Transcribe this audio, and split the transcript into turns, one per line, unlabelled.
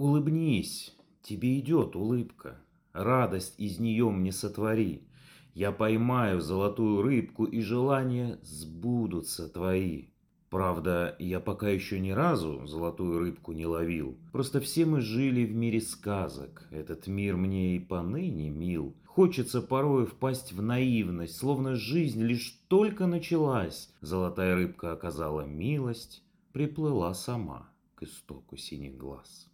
Улыбнись, тебе идет улыбка, радость из нее мне сотвори. Я поймаю золотую рыбку, и желания сбудутся твои. Правда, я пока еще ни разу золотую рыбку не ловил. Просто все мы жили в мире сказок. Этот мир мне и поныне мил. Хочется порой впасть в наивность, словно жизнь лишь только началась. Золотая рыбка оказала милость, приплыла сама к истоку синих глаз.